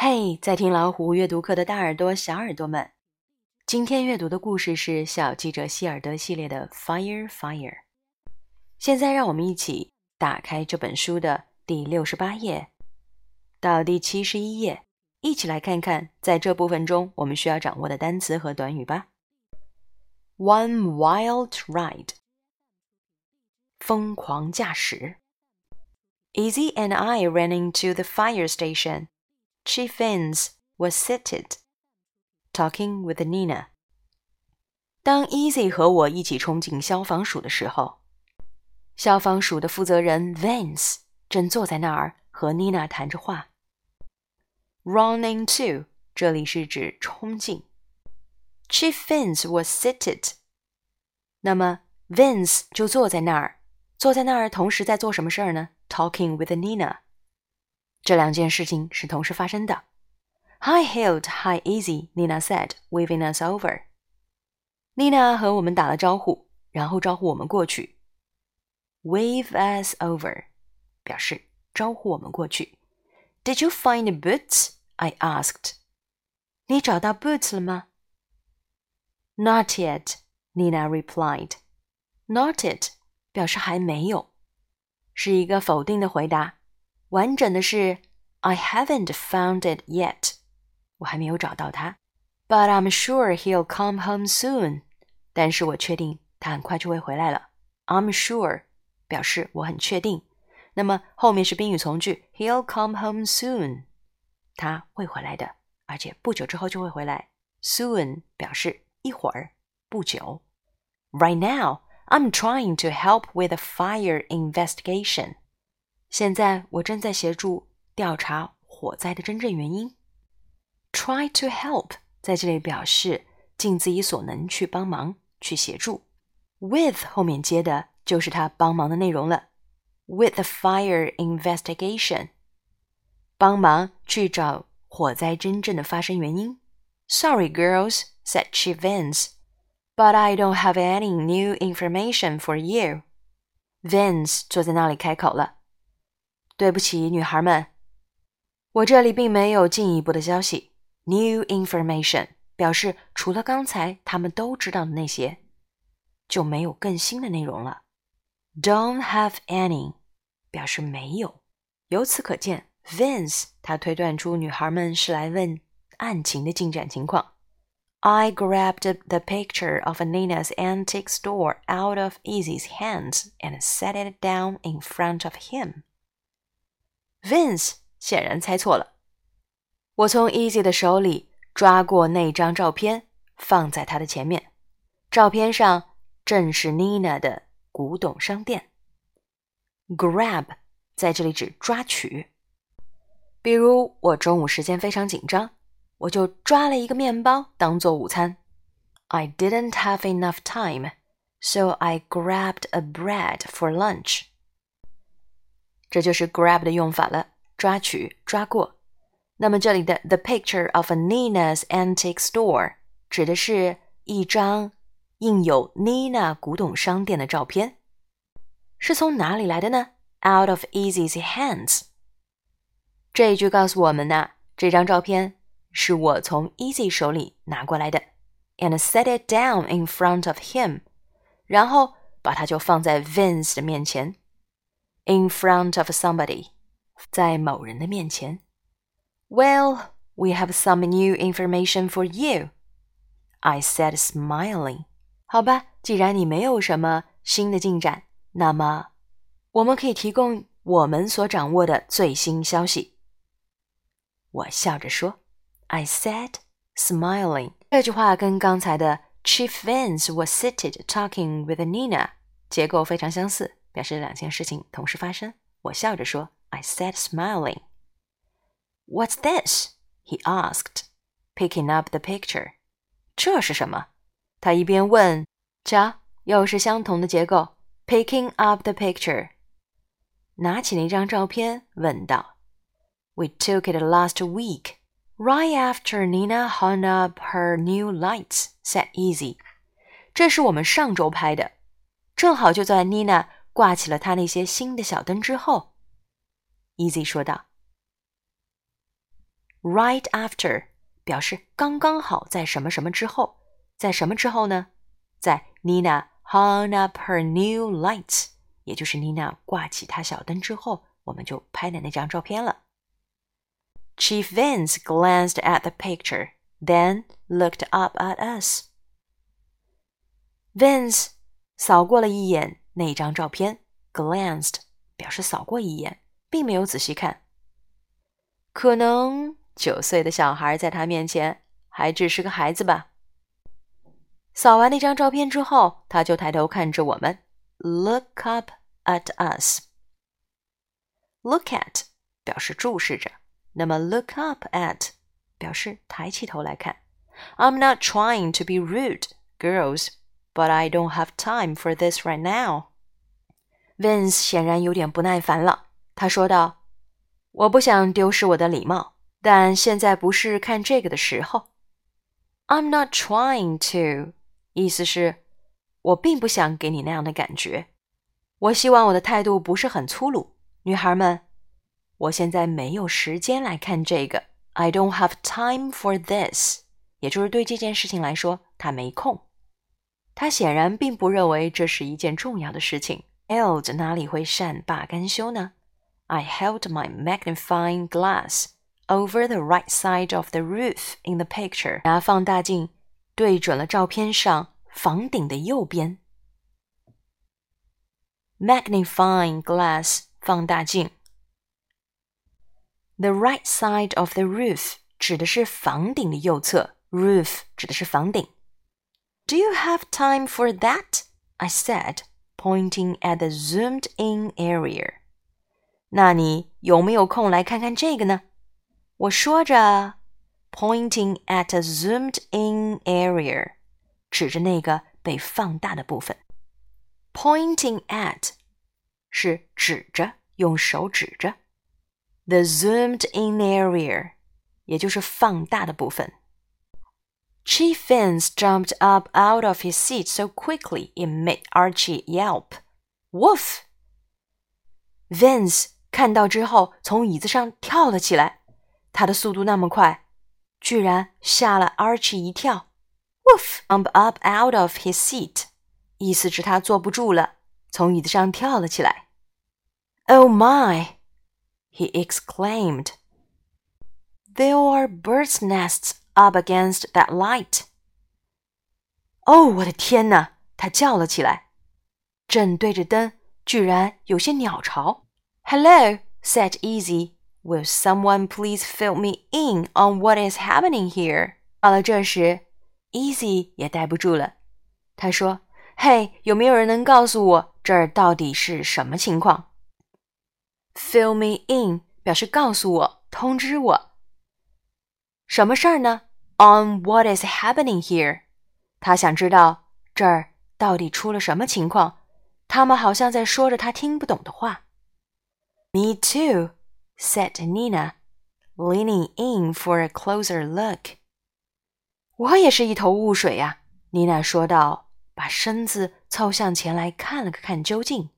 嘿，在听老虎阅读课的大耳朵、小耳朵们，今天阅读的故事是《小记者希尔德》系列的《Fire Fire》。现在，让我们一起打开这本书的第六十八页到第七十一页，一起来看看在这部分中我们需要掌握的单词和短语吧。One wild ride，疯狂驾驶。Easy and I ran into the fire station. Chief Vance was seated, talking with Nina. 当 Izzy 和我一起冲进消防署的时候，消防署的负责人 Vance 正坐在那儿和 Nina 谈着话。Run into 这里是指冲进。Chief Vance was seated。那么 Vance 就坐在那儿，坐在那儿，同时在做什么事儿呢？Talking with Nina。这两件事情是同时发生的。Hi, hailed, hi, easy. Nina said, waving us over. Nina 和我们打了招呼，然后招呼我们过去。Wave us over，表示招呼我们过去。Did you find boots? I asked. 你找到 boots 了吗？Not yet, Nina replied. Not it 表示还没有。是一个否定的回答， 完整的是 I haven't found it yet，我还没有找到它。But I'm sure he'll come home soon。但是我确定他很快就会回来了。I'm sure 表示我很确定。那么后面是宾语从句，He'll come home soon，他会回来的，而且不久之后就会回来。Soon 表示一会儿，不久。Right now。I'm trying to help with a fire investigation. 现在我正在协助调查火灾的真正原因。Try to help 在这里表示尽自己所能去帮忙、去协助。With 后面接的就是他帮忙的内容了。With the fire investigation，帮忙去找火灾真正的发生原因。Sorry, girls," said Chief Vance. But I don't have any new information for you. Vince 坐在那里开口了：“对不起，女孩们，我这里并没有进一步的消息。New information 表示除了刚才他们都知道的那些，就没有更新的内容了。Don't have any 表示没有。由此可见，Vince 他推断出女孩们是来问案情的进展情况。” I grabbed the picture of Nina's antique store out of Easy's hands and set it down in front of him. Vince 显然猜错了。我从 Easy 的手里抓过那张照片，放在他的前面。照片上正是 Nina 的古董商店。Grab 在这里指抓取。比如我中午时间非常紧张。我就抓了一个面包当做午餐。I didn't have enough time, so I grabbed a bread for lunch. 这就是 grab 的用法了，抓取、抓过。那么这里的 the picture of Nina's antique store 指的是一张印有 Nina 古董商店的照片，是从哪里来的呢？Out of Easy's hands。这一句告诉我们呢，这张照片是我从 Easy 手里拿过来的，and set it down in front of him，然后把它就放在 Vince 的面前 ，in front of somebody，在某人的面前。Well, we have some new information for you, I said, smiling. 好吧，既然你没有什么新的进展，那么我们可以提供我们所掌握的最新消息。我笑着说。I said, smiling. 这句话跟刚才的 Chief Vance was seated talking with Nina 结构非常相似， 表示两件事情同时发生。我笑着说：“I said, smiling.” What's this? He asked, picking up the picture. 这是什么？他一边问，瞧，又是相同的结构。Picking up the picture，拿起了一张照片，问道：“We took it last week, right after Nina hung up her new lights,” said Izzy. 这是我们上周拍的，正好就在 Nina 挂起了他那些新的小灯之后，Izzy 说道：“Right after 表示刚刚好，在什么什么之后，在什么之后呢？在 Nina hung up her new light，也就是 Nina 挂起她小灯之后，我们就拍的那张照片了。” Chief glanced at the picture, then looked up at us. Vance 扫过了一眼那张照片，glanced 表示扫过一眼，并没有仔细看。可能九岁的小孩在他面前还只是个孩子吧。扫完那张照片之后，他就抬头看着我们，look up at us。look at 表示注视着，那么 look up at 表示抬起头来看。I'm not trying to be rude, girls, but I don't have time for this right now. Vince 显然有点不耐烦了，他说道：“我不想丢失我的礼貌，但现在不是看这个的时候。” I'm not trying to 意思是，我并不想给你那样的感觉。我希望我的态度不是很粗鲁，女孩们。我现在没有时间来看这个。I don't have time for this，也就是对这件事情来说，他没空。他显然并不认为这是一件重要的事情。Hild 哪里会善罢甘休呢？I held my magnifying glass over the right side of the roof in the picture。拿放大镜对准了照片上房顶的右边。Magnifying glass 放大镜。The right side of the roof 指的是房顶的右侧，roof 指的是房顶。Do you have time for that? I said pointing at the zoomed-in area. 那你有没有空来看看这个呢？我说着。pointing at a zoomed-in area，指着那个被放大的部分。Pointing at 是指着，用手指着。The zoomed-in area，也就是放大的部分。 Chief Vance jumped up out of his seat so quickly it made Archie yelp. Woof! Vince 看到之后从椅子上跳了起来，他的速度那么快，居然吓了 Archie 一跳。Woof! Jump up out of his seat，意思是他坐不住了，从椅子上跳了起来。Oh my! He exclaimed. There are birds' nests up against that light! Oh, light。哦，我的天哪！他叫了起来，正对着灯，居然有些鸟巢。Hello, said Izzy. Will someone please fill me in on what is happening here? 到了这时，Izzy 也待不住了，他说：“嘿，有没有人能告诉我这儿到底是什么情况？”Fill me in 表示告诉我、通知我，什么事儿呢？on what is happening here. 他想知道这儿到底出了什么情况。他们好像在说着他听不懂的话。Me too, said Nina, leaning in for a closer look. 我也是一头雾水呀、啊，妮娜说道，把身子凑向前来看了个看究竟。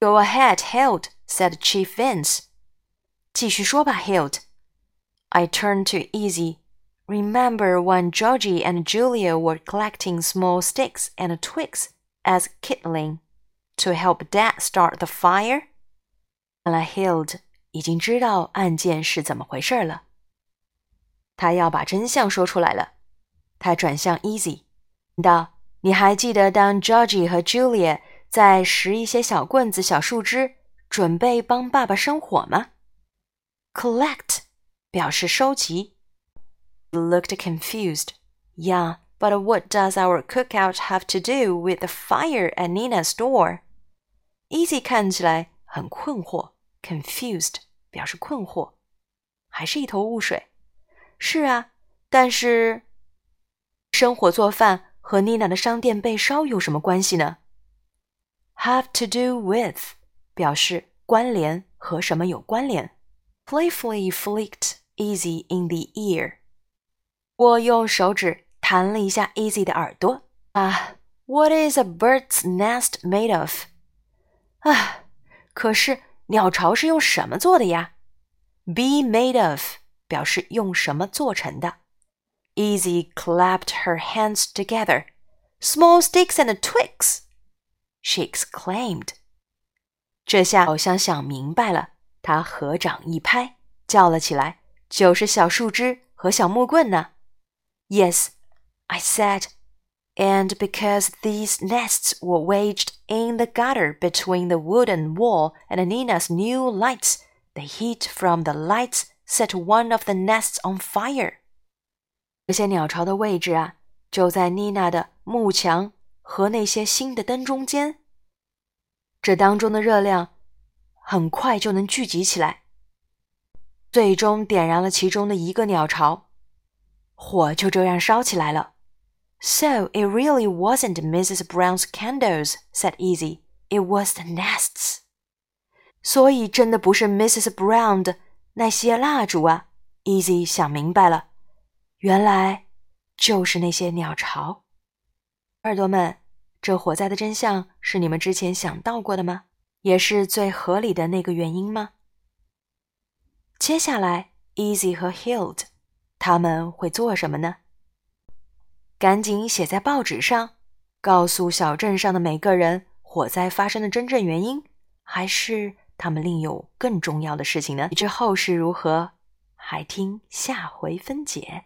Go ahead, Hild," said Chief Vince. 继续说吧，Hild. I turned to Izzy. Remember when Georgie and Julia were collecting small sticks and twigs as kindling to help Dad start the fire? Hild 已经知道案件是怎么回事了，他要把真相说出来了。他转向 Izzy，道：“你还记得当 Georgie 和 Julia 在拾一些小棍子、小树枝，准备帮爸爸生火吗？”Collect 表示收集。looked confused. Yeah, but what does our cookout have to do with the fire at Nina's door? Izzy 看起来很困惑，confused 表示困惑，还是一头雾水。是啊，但是生火做饭和妮娜的商店被烧有什么关系呢？Have to do with 表示关联和什么有关联。Playfully flicked Izzy in the ear. 我用手指弹了一下 Izzy 的耳朵。啊，What is a bird's nest made of？啊，可是鸟巢是用什么做的呀？Be made of 表示用什么做成的。Izzy clapped her hands together. Small sticks and twigs, she exclaimed. 这下好像想明白了，她合掌一拍，叫了起来：“就是小树枝和小木棍呢。” Yes, I said. And because these nests were wedged in the gutter between the wooden wall and Nina's new lights, the heat from the lights set one of the nests on fire. 这些鸟巢的位置啊，就在妮娜的幕墙和那些新的灯中间。这当中的热量很快就能聚集起来，最终点燃了其中的一个鸟巢， 火就这样烧起来了。So it really wasn't Mrs. Brown's candles, said Easy. It was the nests. 所以真的不是 Mrs. Brown 的那些蜡烛啊！Easy 想明白了，原来就是那些鸟巢。耳朵们，这火灾的真相是你们之前想到过的吗？也是最合理的那个原因吗？接下来，Easy 和 Hild 他们会做什么呢？赶紧写在报纸上，告诉小镇上的每个人火灾发生的真正原因，还是他们另有更重要的事情呢？欲知后事如何，还听下回分解。